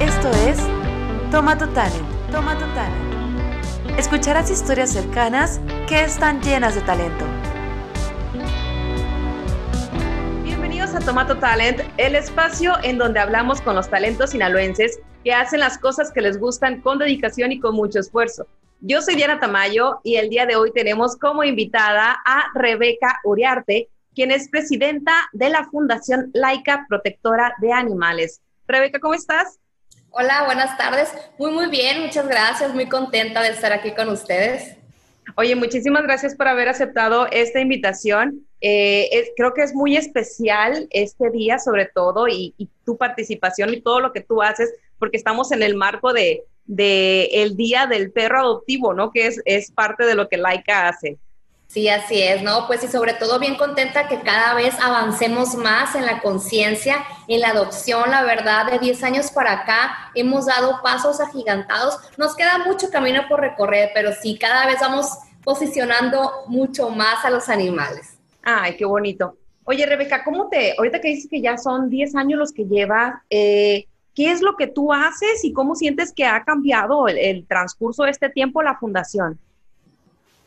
Esto es Toma tu Talent, Toma tu Talent. Escucharás historias cercanas que están llenas de talento. Bienvenidos a Tomato Talent, el espacio en donde hablamos con los talentos sinaloenses que hacen las cosas que les gustan con dedicación y con mucho esfuerzo. Yo soy Diana Tamayo y el día de hoy tenemos como invitada a Rebeca Uriarte, quien es presidenta de la Fundación Laica Protectora de Animales. Rebeca, ¿cómo estás? Hola, buenas tardes. Muy, muy bien, muchas gracias. Muy contenta de estar aquí con ustedes. Oye, muchísimas gracias por haber aceptado esta invitación. Eh, creo que es muy especial este día, sobre todo, y, tu participación y todo lo que tú haces, porque estamos en el marco de, de el Día del Perro Adoptivo, ¿no? Que es, es parte de lo que Laika hace. Sí, así es, ¿no? Pues y sobre todo bien contenta que cada vez avancemos más en la conciencia, en la adopción, la verdad, de 10 años para acá hemos dado pasos agigantados. Nos queda mucho camino por recorrer, pero sí, cada vez vamos posicionando mucho más a los animales. Ay, qué bonito. Oye, Rebeca, ¿cómo te, ahorita que dices que ya son 10 años los que llevas, eh, ¿qué es lo que tú haces y cómo sientes que ha cambiado el, el transcurso de este tiempo la fundación?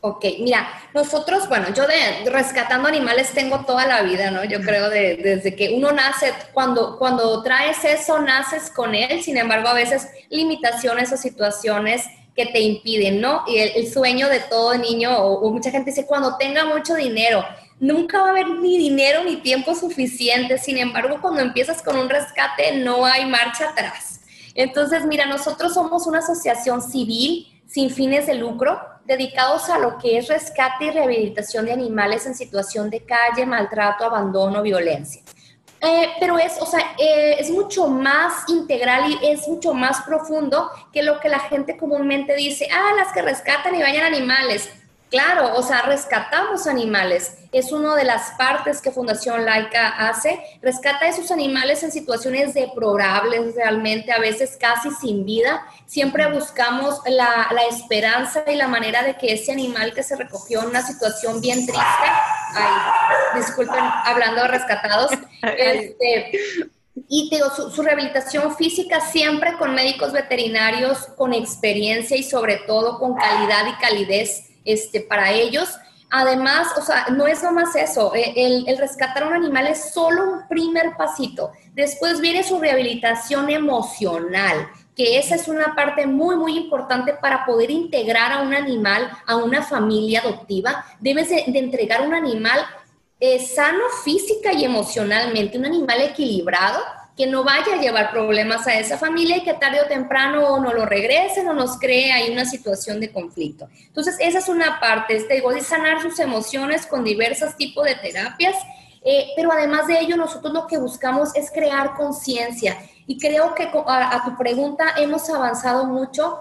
Ok, mira, nosotros, bueno, yo de rescatando animales tengo toda la vida, ¿no? Yo creo de, desde que uno nace, cuando, cuando traes eso, naces con él, sin embargo, a veces limitaciones o situaciones que te impiden, ¿no? Y el, el sueño de todo niño, o, o, mucha gente dice, cuando tenga mucho dinero, nunca va a haber ni dinero ni tiempo suficiente, sin embargo, cuando empiezas con un rescate, no hay marcha atrás. Entonces, mira, nosotros somos una asociación civil sin fines de lucro, dedicados a lo que es rescate y rehabilitación de animales en situación de calle, maltrato, abandono, violencia. Eh, pero es, o sea, eh, es mucho más integral y es mucho más profundo que lo que la gente comúnmente dice, ah, las que rescatan y vayan animales. Claro, o sea, rescatamos animales. Es una de las partes que Fundación Laica hace. Rescata a esos animales en situaciones deplorables, realmente, a veces casi sin vida. Siempre buscamos la, la, esperanza y la manera de que ese animal que se recogió en una situación bien triste, ay, disculpen, hablando de rescatados, este, y digo, su, su, rehabilitación física siempre con médicos veterinarios, con experiencia y sobre todo con calidad y calidez este, para ellos. Además, o sea, no es nomás eso, eh, el, el, rescatar a un animal es solo un primer pasito. Después viene su rehabilitación emocional, que esa es una parte muy, muy importante para poder integrar a un animal a una familia adoptiva. Debes de, de entregar un animal eh, sano física y emocionalmente, un animal equilibrado que no vaya a llevar problemas a esa familia y que tarde o temprano no lo regresen o nos cree ahí una situación de conflicto. Entonces, esa es una parte, este, digo, de sanar sus emociones con diversos tipos de terapias, eh, pero además de ello, nosotros lo que buscamos es crear conciencia y creo que a, a tu pregunta hemos avanzado mucho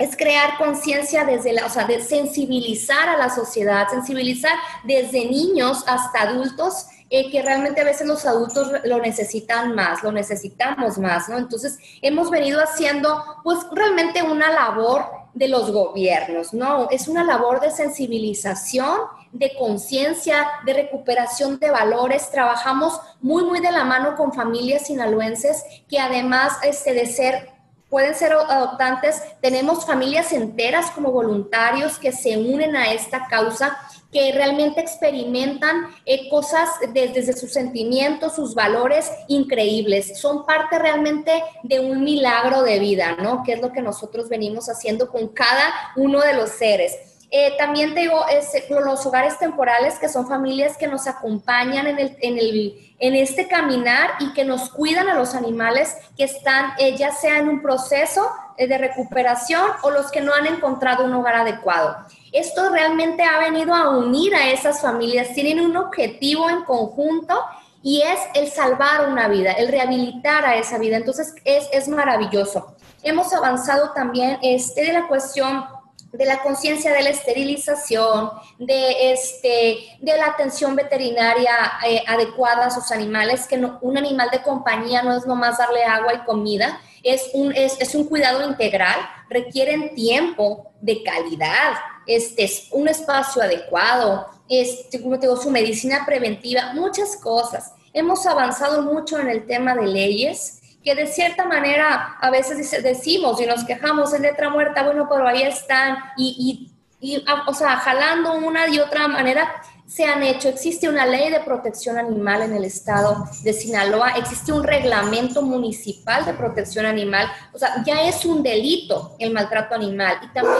es crear conciencia desde la, o sea, de sensibilizar a la sociedad, sensibilizar desde niños hasta adultos eh, que realmente a veces los adultos lo necesitan más, lo necesitamos más, ¿no? Entonces, hemos venido haciendo, pues, realmente una labor de los gobiernos, ¿no? Es una labor de sensibilización, de conciencia, de recuperación de valores. Trabajamos muy, muy de la mano con familias sinaloenses que además este, de ser pueden ser adoptantes, tenemos familias enteras como voluntarios que se unen a esta causa que realmente experimentan eh, cosas desde, desde sus sentimientos, sus valores increíbles. Son parte realmente de un milagro de vida, ¿no? Que es lo que nosotros venimos haciendo con cada uno de los seres. Eh, también te digo, es, los hogares temporales, que son familias que nos acompañan en, este caminar y que nos cuidan a los animales que están, eh, ya sea en un proceso eh, de recuperación o los que no han encontrado un hogar adecuado. Esto realmente ha venido a unir a esas familias, tienen un objetivo en conjunto y es el salvar una vida, el rehabilitar a esa vida. Entonces es, es maravilloso. Hemos avanzado también este, de la cuestión de la conciencia de la esterilización, de, este, de la atención veterinaria eh, adecuada a sus animales, que no, un animal de compañía no es nomás darle agua y comida, es un, es, es un cuidado integral, requieren tiempo de calidad, este, es un espacio adecuado, este, como te digo, su medicina preventiva, muchas cosas. Hemos avanzado mucho en el tema de leyes, que de cierta manera a veces decimos y nos quejamos en letra muerta, bueno, pero ahí están, y, y, o sea, jalando una y otra manera, se han hecho. Existe una ley de protección animal en el estado de Sinaloa, existe un reglamento municipal de protección animal, o sea, ya es un delito el maltrato animal. Y también,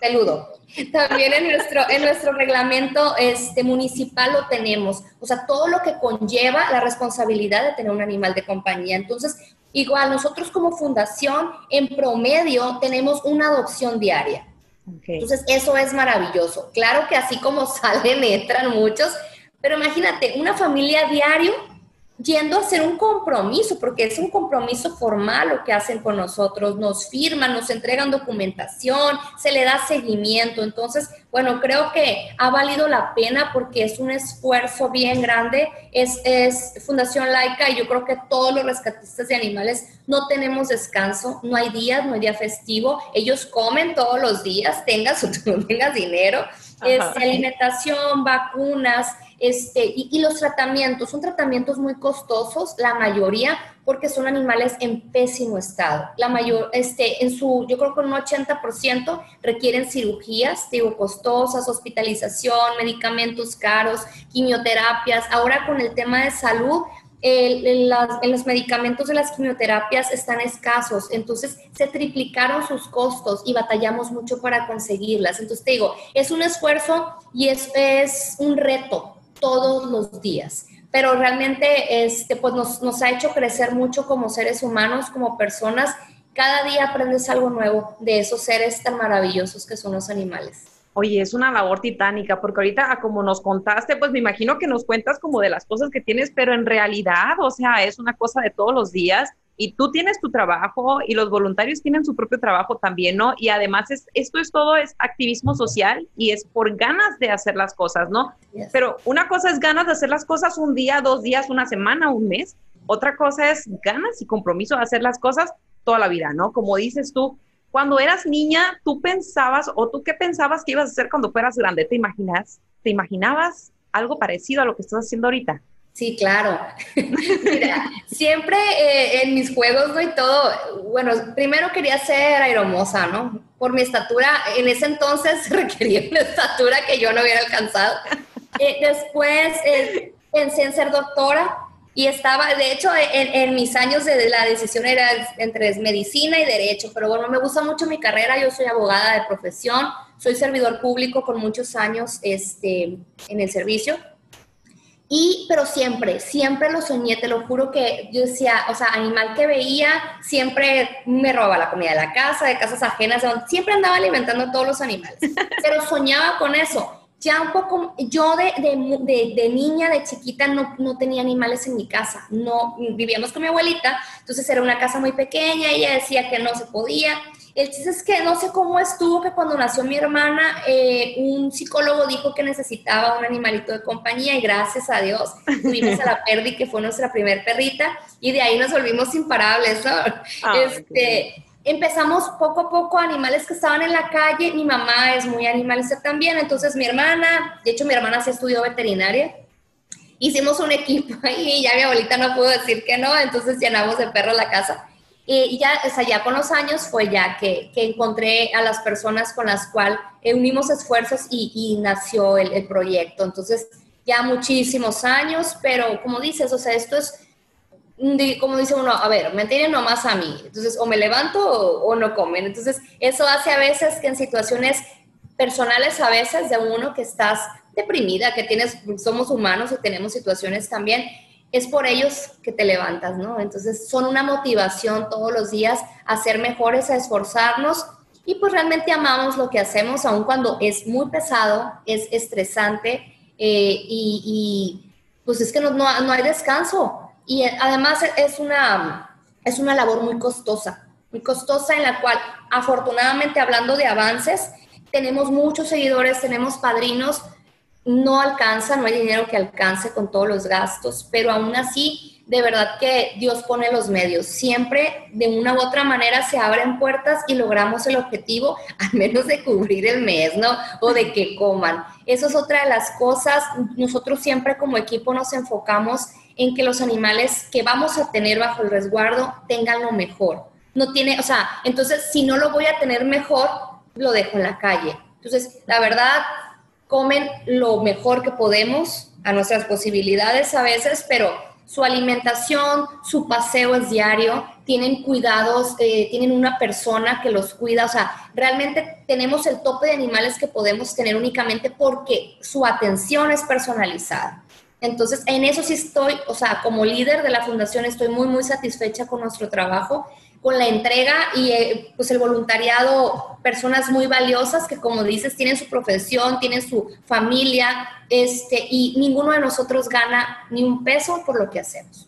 saludo, también en nuestro, en nuestro reglamento este, municipal lo tenemos, o sea, todo lo que conlleva la responsabilidad de tener un animal de compañía. Entonces, igual nosotros como fundación, en promedio, tenemos una adopción diaria. Entonces, eso es maravilloso. Claro que así como salen, entran muchos, pero imagínate, una familia diario yendo a hacer un compromiso, porque es un compromiso formal lo que hacen con nosotros, nos firman, nos entregan documentación, se le da seguimiento. Entonces, bueno, creo que ha valido la pena porque es un esfuerzo bien grande, es, es Fundación Laica y yo creo que todos los rescatistas de animales no tenemos descanso, no hay días, no hay día festivo, ellos comen todos los días, tengas o no tengas dinero, es alimentación, vacunas, este, y, los tratamientos, son tratamientos muy costosos, la mayoría, porque son animales en pésimo estado. La mayor, este, en su, yo creo que un 80% requieren cirugías, digo, costosas, hospitalización, medicamentos caros, quimioterapias. Ahora con el tema de salud, en, los medicamentos de las quimioterapias están escasos, entonces se triplicaron sus costos y batallamos mucho para conseguirlas. Entonces te digo, es un esfuerzo y es un reto todos los días. Pero realmente este, pues nos, nos ha hecho crecer mucho como seres humanos, como personas. Cada día aprendes algo nuevo de esos seres tan maravillosos que son los animales. Oye, es una labor titánica, porque ahorita, como nos contaste, pues me imagino que nos cuentas como de las cosas que tienes, pero en realidad, o sea, es una cosa de todos los días y tú tienes tu trabajo y los voluntarios tienen su propio trabajo también, ¿no? Y además es, esto es todo, es activismo social y es por ganas de hacer las cosas, ¿no? Pero una cosa es ganas de hacer las cosas un día, dos días, una semana, un mes. Otra cosa es ganas y compromiso de hacer las cosas toda la vida, ¿no? Como dices tú, cuando eras niña, tú pensabas o tú qué pensabas que ibas a hacer cuando fueras grande? ¿Te imaginas? ¿Te imaginabas algo parecido a lo que estás haciendo ahorita? Sí, claro. Mira, siempre eh, en mis juegos, ¿no? Y todo, bueno, primero quería ser aeromosa, ¿no? Por mi estatura, en ese entonces requería una estatura que yo no hubiera alcanzado. Eh, después eh, pensé en ser doctora y estaba, de hecho, en, mis años de la decisión era entre medicina y derecho, pero bueno, me gusta mucho mi carrera, yo soy abogada de profesión, soy servidor público con muchos años este, en el servicio y, pero siempre, siempre lo soñé, te lo juro que yo decía, o sea, animal que veía, siempre me robaba la comida de la casa, de casas ajenas, siempre andaba alimentando a todos los animales, pero soñaba con eso. Ya un poco, yo de, de, de, niña, de chiquita, no, no, tenía animales en mi casa, no, vivíamos con mi abuelita, entonces era una casa muy pequeña, ella decía que no se podía, el chiste es que no sé cómo estuvo que cuando nació mi hermana, eh, un psicólogo dijo que necesitaba un animalito de compañía y gracias a Dios tuvimos a la Perdi, que fue nuestra primer perrita, y de ahí nos volvimos imparables, ¿no? Ah, este, empezamos poco a poco animales que estaban en la calle, mi mamá es muy animalista también, entonces mi hermana, de hecho mi hermana sí estudió veterinaria, hicimos un equipo y ya mi abuelita no pudo decir que no, entonces llenamos de perro la casa. Y ya, o sea, ya con los años fue ya que, que encontré a las personas con las cuales unimos esfuerzos y, y nació el, el, proyecto. Entonces, ya muchísimos años, pero como dices, o sea, esto es, como dice uno, a ver, me tienen nomás a mí. Entonces, o me levanto o, o no comen. Entonces, eso hace a veces que en situaciones personales, a veces de uno que estás deprimida, que tienes, somos humanos y tenemos situaciones también, es por ellos que te levantas, ¿no? Entonces son una motivación todos los días a ser mejores, a esforzarnos y pues realmente amamos lo que hacemos, aun cuando es muy pesado, es estresante eh, y, pues es que no, no, hay descanso. Y además es una, es una labor muy costosa, muy costosa en la cual afortunadamente hablando de avances, tenemos muchos seguidores, tenemos padrinos, no alcanza, no hay dinero que alcance con todos los gastos, pero aún así, de verdad que Dios pone los medios. Siempre, de una u otra manera, se abren puertas y logramos el objetivo, al menos de cubrir el mes, ¿no? O de que coman. Eso es otra de las cosas. Nosotros siempre como equipo nos enfocamos en que los animales que vamos a tener bajo el resguardo tengan lo mejor. No tiene, o sea, entonces si no lo voy a tener mejor, lo dejo en la calle. Entonces, la verdad, comen lo mejor que podemos a nuestras posibilidades a veces, pero su alimentación, su paseo es diario, tienen cuidados, eh, tienen una persona que los cuida, o sea, realmente tenemos el tope de animales que podemos tener únicamente porque su atención es personalizada. Entonces, en eso sí estoy, o sea, como líder de la fundación estoy muy, muy satisfecha con nuestro trabajo con la entrega y eh, pues el voluntariado, personas muy valiosas que como dices tienen su profesión, tienen su familia, este, y ninguno de nosotros gana ni un peso por lo que hacemos.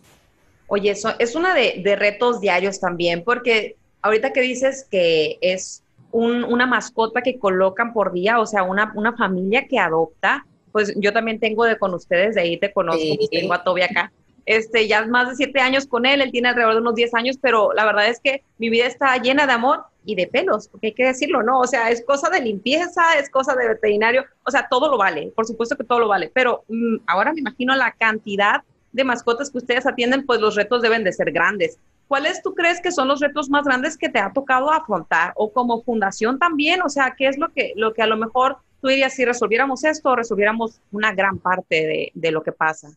Oye, eso es una de, retos diarios también, porque ahorita que dices que es una mascota que colocan por día, o sea, una, una familia que adopta, pues yo también tengo de con ustedes, de ahí te conozco, tengo a Toby acá este, ya más de siete años con él, él tiene alrededor de unos diez años, pero la verdad es que mi vida está llena de amor y de pelos, porque hay que decirlo, ¿no? O sea, es cosa de limpieza, es cosa de veterinario, o sea, todo lo vale, por supuesto que todo lo vale, pero mm, ahora me imagino la cantidad de mascotas que ustedes atienden, pues los retos deben de ser grandes. ¿Cuáles tú crees que son los retos más grandes que te ha tocado afrontar? O como fundación también, o sea, ¿qué es lo que, lo que a lo mejor tú dirías, si resolviéramos esto, resolviéramos una gran parte de, de lo que pasa?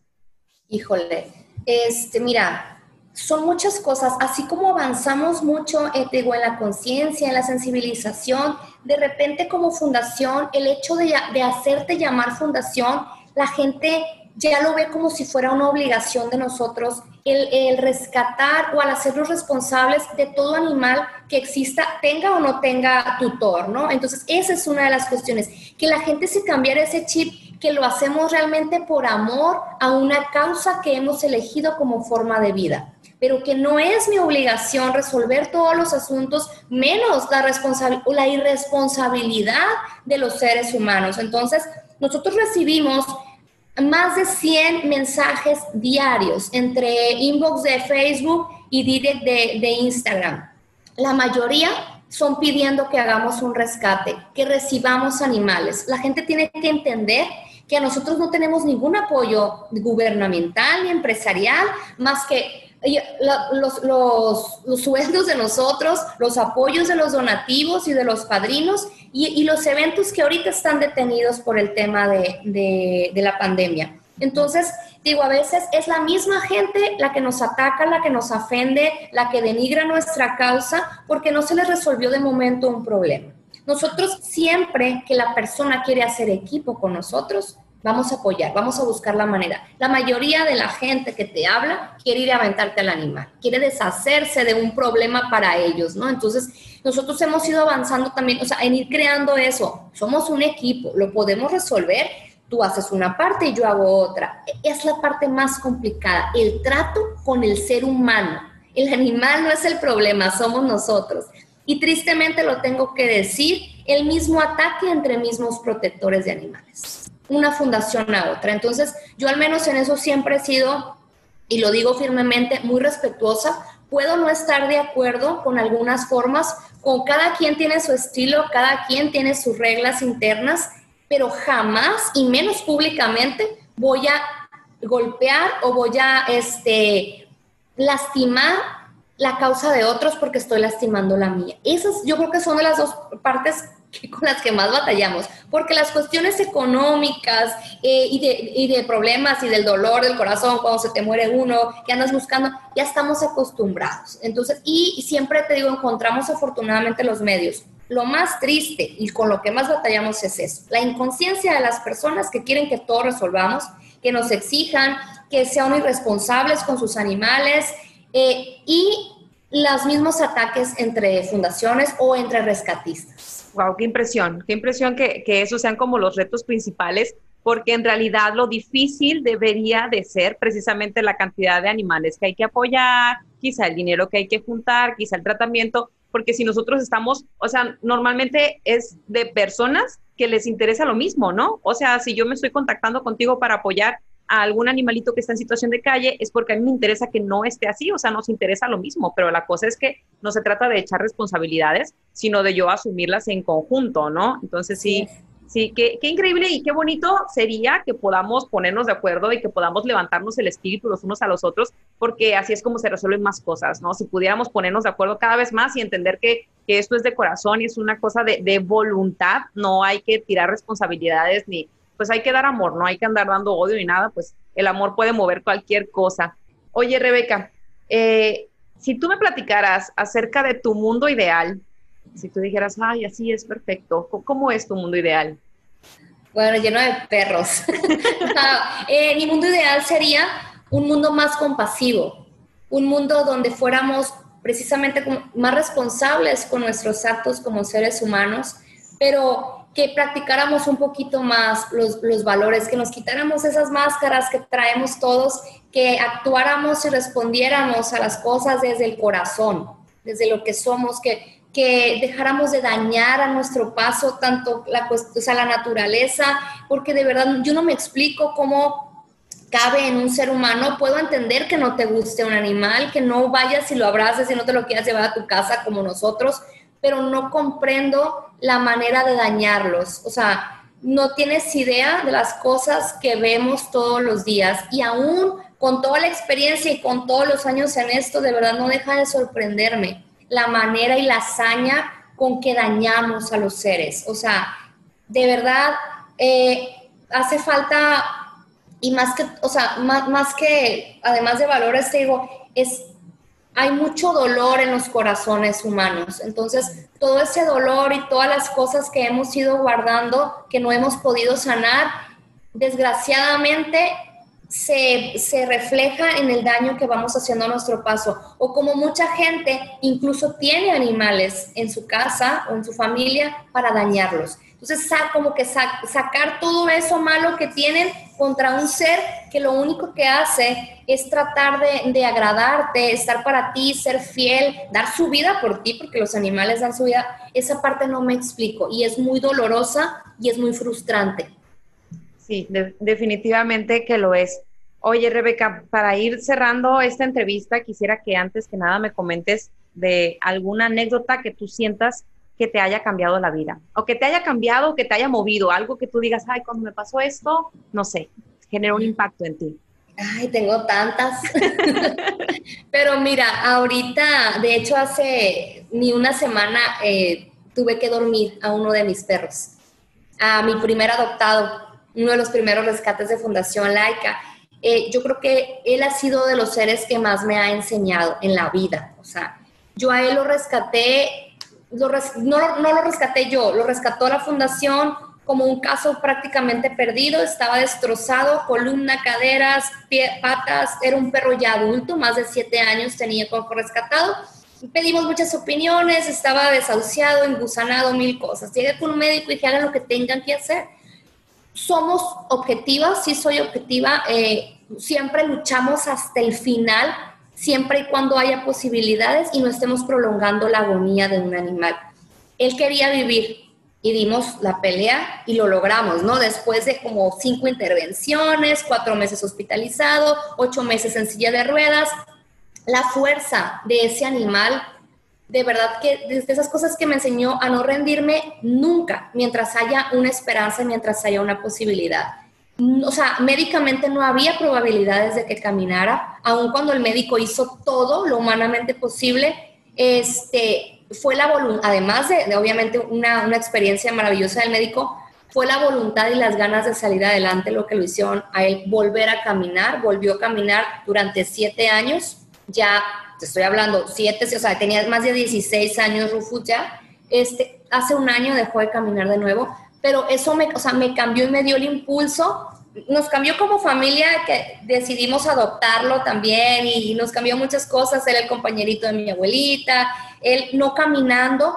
Híjole, este, mira, son muchas cosas, así como avanzamos mucho, eh, digo, en la conciencia, en la sensibilización, de repente como fundación, el hecho de, de hacerte llamar fundación, la gente ya lo ve como si fuera una obligación de nosotros el, el, rescatar o al hacerlos responsables de todo animal que exista, tenga o no tenga tutor, ¿no? Entonces, esa es una de las cuestiones, que la gente se cambiara ese chip que lo hacemos realmente por amor a una causa que hemos elegido como forma de vida, pero que no es mi obligación resolver todos los asuntos, menos la, la irresponsabilidad de los seres humanos. Entonces, nosotros recibimos más de 100 mensajes diarios entre inbox de Facebook y direct de, de Instagram. La mayoría son pidiendo que hagamos un rescate, que recibamos animales. La gente tiene que entender que nosotros no tenemos ningún apoyo gubernamental ni empresarial, más que los, los, sueldos de nosotros, los apoyos de los donativos y de los padrinos y, los eventos que ahorita están detenidos por el tema de, de, de la pandemia. Entonces, digo, a veces es la misma gente la que nos ataca, la que nos ofende, la que denigra nuestra causa porque no se les resolvió de momento un problema. Nosotros siempre que la persona quiere hacer equipo con nosotros, vamos a apoyar, vamos a buscar la manera. La mayoría de la gente que te habla quiere ir a aventarte al animal, quiere deshacerse de un problema para ellos, ¿no? Entonces, nosotros hemos ido avanzando también, o sea, en ir creando eso. Somos un equipo, lo podemos resolver. Tú haces una parte y yo hago otra. Es la parte más complicada, el trato con el ser humano. El animal no es el problema, somos nosotros. Y tristemente lo tengo que decir, el mismo ataque entre mismos protectores de animales, una fundación a otra. Entonces, yo al menos en eso siempre he sido, y lo digo firmemente, muy respetuosa. Puedo no estar de acuerdo con algunas formas, con cada quien tiene su estilo, cada quien tiene sus reglas internas, pero jamás, y menos públicamente, voy a golpear o voy a este, lastimar la causa de otros porque estoy lastimando la mía. Esas yo creo que son de las dos partes con las que más batallamos, porque las cuestiones económicas eh, y, de, y, de, problemas y del dolor del corazón cuando se te muere uno, que andas buscando, ya estamos acostumbrados. Entonces, y siempre te digo, encontramos afortunadamente los medios. Lo más triste y con lo que más batallamos es eso, la inconsciencia de las personas que quieren que todo resolvamos, que nos exijan, que sean irresponsables con sus animales, eh, y los mismos ataques entre fundaciones o entre rescatistas. Wow, qué impresión, qué impresión que, que esos sean como los retos principales, porque en realidad lo difícil debería de ser precisamente la cantidad de animales que hay que apoyar, quizá el dinero que hay que juntar, quizá el tratamiento, porque si nosotros estamos, o sea, normalmente es de personas que les interesa lo mismo, ¿no? O sea, si yo me estoy contactando contigo para apoyar a algún animalito que está en situación de calle es porque a mí me interesa que no esté así, o sea, nos interesa lo mismo, pero la cosa es que no se trata de echar responsabilidades, sino de yo asumirlas en conjunto, ¿no? Entonces sí, Sí, qué, qué, increíble y qué bonito sería que podamos ponernos de acuerdo y que podamos levantarnos el espíritu los unos a los otros, porque así es como se resuelven más cosas, ¿no? Si pudiéramos ponernos de acuerdo cada vez más y entender que, que esto es de corazón y es una cosa de, de, voluntad, no hay que tirar responsabilidades ni, pues hay que dar amor, no hay que andar dando odio ni nada, pues el amor puede mover cualquier cosa. Oye, Rebeca, eh, si tú me platicaras acerca de tu mundo ideal, si tú dijeras, ay, así es perfecto, ¿cómo es tu mundo ideal? Bueno, lleno de perros. eh, mi mundo ideal sería un mundo más compasivo, un mundo donde fuéramos precisamente más responsables con nuestros actos como seres humanos, pero que practicáramos un poquito más los, los, valores, que nos quitáramos esas máscaras que traemos todos, que actuáramos y respondiéramos a las cosas desde el corazón, desde lo que somos, que que dejáramos de dañar a nuestro paso tanto la, o sea, la naturaleza, porque de verdad yo no me explico cómo cabe en un ser humano. Puedo entender que no te guste un animal, que no vayas y lo abraces y no te lo quieras llevar a tu casa como nosotros, pero no comprendo la manera de dañarlos. O sea, no tienes idea de las cosas que vemos todos los días y aún con toda la experiencia y con todos los años en esto, de verdad no deja de sorprenderme la manera y la hazaña con que dañamos a los seres. O sea, de verdad, eh, hace falta, y más que, o sea, más, más que, además de valores, te digo, es, hay mucho dolor en los corazones humanos. Entonces, todo ese dolor y todas las cosas que hemos ido guardando, que no hemos podido sanar, desgraciadamente se, se, refleja en el daño que vamos haciendo a nuestro paso. O como mucha gente incluso tiene animales en su casa o en su familia para dañarlos. Entonces, como que sacar todo eso malo que tienen contra un ser que lo único que hace es tratar de, de, agradarte, estar para ti, ser fiel, dar su vida por ti, porque los animales dan su vida. Esa parte no me explico y es muy dolorosa y es muy frustrante. Sí, definitivamente que lo es. Oye, Rebeca, para ir cerrando esta entrevista, quisiera que antes que nada me comentes de alguna anécdota que tú sientas que te haya cambiado la vida, o que te haya cambiado, o que te haya movido, algo que tú digas, ay, cuando me pasó esto, no sé, generó un impacto en ti. Ay, tengo tantas. Pero mira, ahorita, de hecho, hace ni una semana eh, tuve que dormir a uno de mis perros, a mi primer adoptado uno de los primeros rescates de Fundación Laica. Eh, yo creo que él ha sido de los seres que más me ha enseñado en la vida. O sea, yo a él lo rescaté, no, lo rescaté yo, lo rescató la Fundación como un caso prácticamente perdido, estaba destrozado, columna, caderas, pie, patas, era un perro ya adulto, más de siete años tenía como rescatado. Pedimos muchas opiniones, estaba desahuciado, engusanado, mil cosas. Llegué con un médico y dije, hagan lo que tengan que hacer somos objetivas, sí soy objetiva, eh, siempre luchamos hasta el final, siempre y cuando haya posibilidades y no estemos prolongando la agonía de un animal. Él quería vivir y dimos la pelea y lo logramos, ¿no? Después de como cinco intervenciones, cuatro meses hospitalizado, ocho meses en silla de ruedas, la fuerza de ese animal de verdad que desde esas cosas que me enseñó a no rendirme nunca, mientras haya una esperanza, mientras haya una posibilidad. O sea, médicamente no había probabilidades de que caminara, aun cuando el médico hizo todo lo humanamente posible, este, fue la voluntad, además de, obviamente una, una experiencia maravillosa del médico, fue la voluntad y las ganas de salir adelante lo que lo hicieron a él volver a caminar, volvió a caminar durante siete años, ya te estoy hablando, siete, o sea, tenía más de 16 años Rufus ya, este, hace un año dejó de caminar de nuevo, pero eso me, o sea, me cambió y me dio el impulso, nos cambió como familia que decidimos adoptarlo también y nos cambió muchas cosas, era el compañerito de mi abuelita, él no caminando,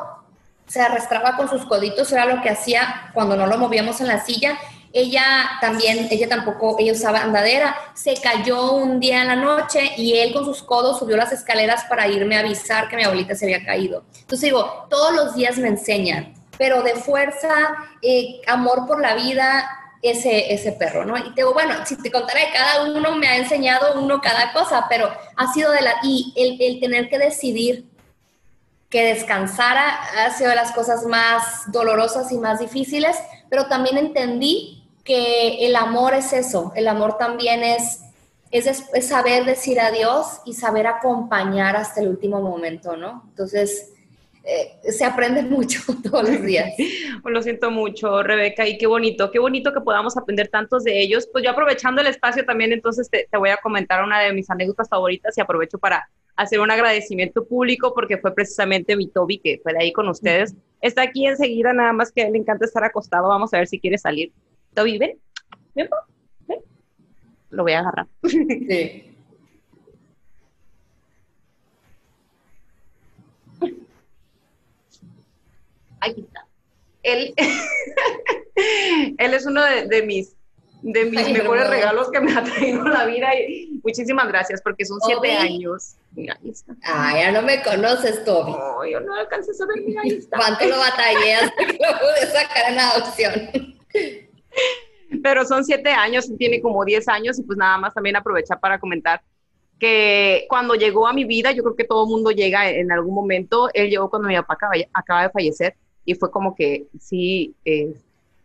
se arrastraba con sus coditos, era lo que hacía cuando no lo movíamos en la silla. Ella también, ella tampoco, ella usaba andadera, se cayó un día en la noche y él con sus codos subió las escaleras para irme a avisar que mi abuelita se había caído. Entonces digo, todos los días me enseñan, pero de fuerza, eh, amor por la vida, ese, ese perro, ¿no? Y te digo, bueno, si te contaré, cada uno me ha enseñado uno cada cosa, pero ha sido de la, y el, el tener que decidir que descansara ha sido de las cosas más dolorosas y más difíciles, pero también entendí que el amor es eso, el amor también es, es, es saber decir adiós y saber acompañar hasta el último momento, ¿no? Entonces, eh, se aprende mucho todos los días. Lo siento mucho, Rebeca, y qué bonito, qué bonito que podamos aprender tantos de ellos. Pues yo aprovechando el espacio también, entonces te, voy a comentar una de mis anécdotas favoritas y aprovecho para hacer un agradecimiento público porque fue precisamente mi Toby que fue ahí con ustedes. Está aquí enseguida, nada más que a él le encanta estar acostado. Vamos a ver si quiere salir. Toby, ven, ven, ven. Lo voy a agarrar. Sí. Aquí está. Él, él es uno de, mis, de mis mejores regalos que me ha traído la vida. Y muchísimas gracias, porque son siete años. Mira, ahí está. Ah, ya no me conoces, Toby. No, yo no alcancé a saber, mira, ahí está. ¿Cuánto lo batallé hasta que lo pude sacar en adopción? Pero son siete años, tiene como diez años, y pues nada más también aprovechar para comentar que cuando llegó a mi vida, yo creo que todo mundo llega en algún momento, él llegó cuando mi papá acaba de fallecer, y fue como que sí, eh,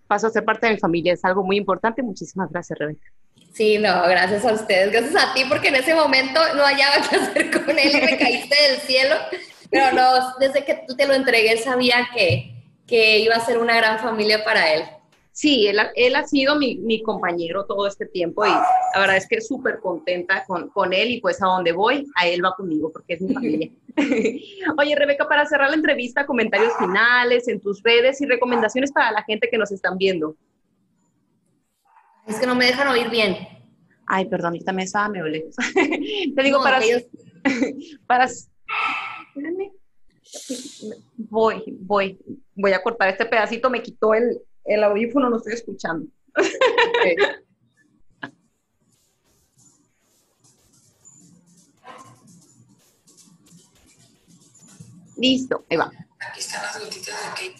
pasó a ser parte de mi familia, es algo muy importante. Muchísimas gracias, Rebeca. Sí, no, gracias a ustedes, gracias a ti, porque en ese momento no hallaba qué hacer con él y me caíste del cielo, pero no, desde que tú te lo entregué sabía que, que iba a ser una gran familia para él. Sí, él, él ha sido mi, mi, compañero todo este tiempo y la verdad es que súper contenta con, con, él y pues a donde voy, a él va conmigo porque es mi familia. Oye, Rebeca, para cerrar la entrevista, comentarios finales en tus redes y recomendaciones para la gente que nos están viendo. Es que no me dejan oír bien. Ay, perdón, yo también estaba me lejos. Te digo, para... para espérame. Voy, voy, voy a cortar este pedacito, me quitó el, el audífono, no estoy escuchando. Listo, ahí va. Aquí están las gotitas de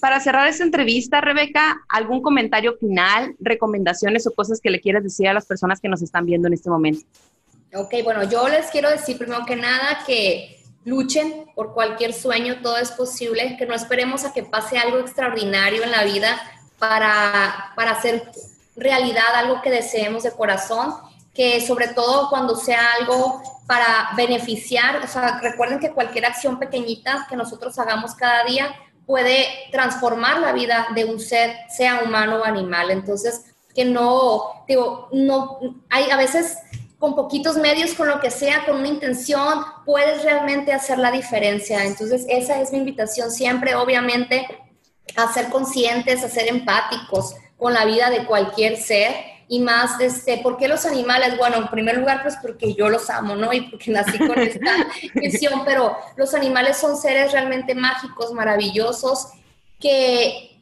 Para cerrar esta entrevista, Rebeca, ¿algún comentario final, recomendaciones o cosas que le quieras decir a las personas que nos están viendo en este momento? Ok, bueno, yo les quiero decir primero que nada que luchen por cualquier sueño, todo es posible, que no esperemos a que pase algo extraordinario en la vida para, para hacer realidad algo que deseemos de corazón, que sobre todo cuando sea algo para beneficiar, o sea, recuerden que cualquier acción pequeñita que nosotros hagamos cada día puede transformar la vida de un ser, sea humano o animal. Entonces, que no, digo, no, hay a veces con poquitos medios, con lo que sea, con una intención, puedes realmente hacer la diferencia. Entonces, esa es mi invitación siempre, obviamente, a ser conscientes, a ser empáticos con la vida de cualquier ser y más, este, ¿por qué los animales? Bueno, en primer lugar, pues porque yo los amo, ¿no? Y porque nací con esta misión, pero los animales son seres realmente mágicos, maravillosos, que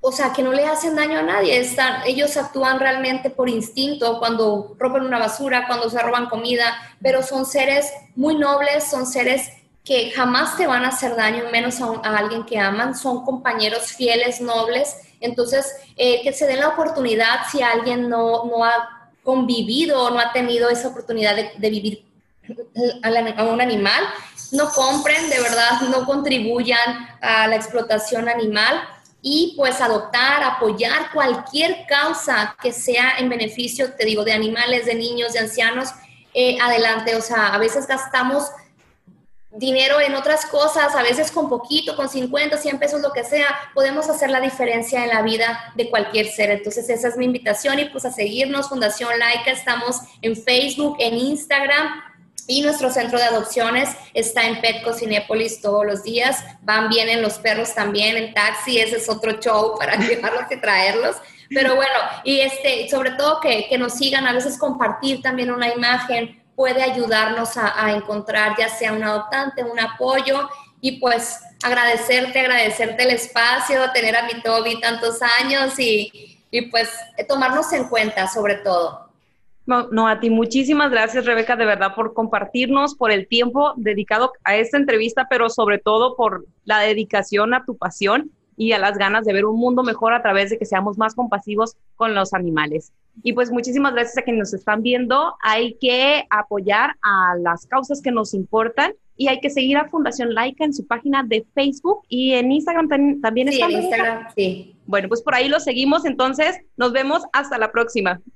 o sea, que no le hacen daño a nadie. Están, ellos actúan realmente por instinto cuando rompen una basura, cuando se roban comida, pero son seres muy nobles, son seres que jamás te van a hacer daño, menos a, alguien que aman, son compañeros fieles, nobles. Entonces, eh, que se den la oportunidad si alguien no, no ha convivido o no ha tenido esa oportunidad de, de vivir a, un animal, no compren, de verdad, no contribuyan a la explotación animal y pues adoptar, apoyar cualquier causa que sea en beneficio, te digo, de animales, de niños, de ancianos, eh, adelante. O sea, a veces gastamos dinero en otras cosas, a veces con poquito, con 50, 100 pesos, lo que sea, podemos hacer la diferencia en la vida de cualquier ser. Entonces, esa es mi invitación y pues a seguirnos, Fundación Laica, estamos en Facebook, en Instagram, y nuestro centro de adopciones está en Petco Cinépolis todos los días. Van bien en los perros también, en taxi, ese es otro show para llevarlos y traerlos. Pero bueno, y este, sobre todo que, que nos sigan, a veces compartir también una imagen puede ayudarnos a, a, encontrar ya sea un adoptante, un apoyo y pues agradecerte, agradecerte el espacio, tener a mi Toby tantos años y, y pues tomarnos en cuenta sobre todo. No, no, a ti muchísimas gracias, Rebeca, de verdad, por compartirnos, por el tiempo dedicado a esta entrevista, pero sobre todo por la dedicación a tu pasión y a las ganas de ver un mundo mejor a través de que seamos más compasivos con los animales. Y pues muchísimas gracias a quienes nos están viendo. Hay que apoyar a las causas que nos importan y hay que seguir a Fundación Laica en su página de Facebook y en Instagram también, sí, está. en Instagram, sí. Bueno, pues por ahí lo seguimos, entonces nos vemos hasta la próxima.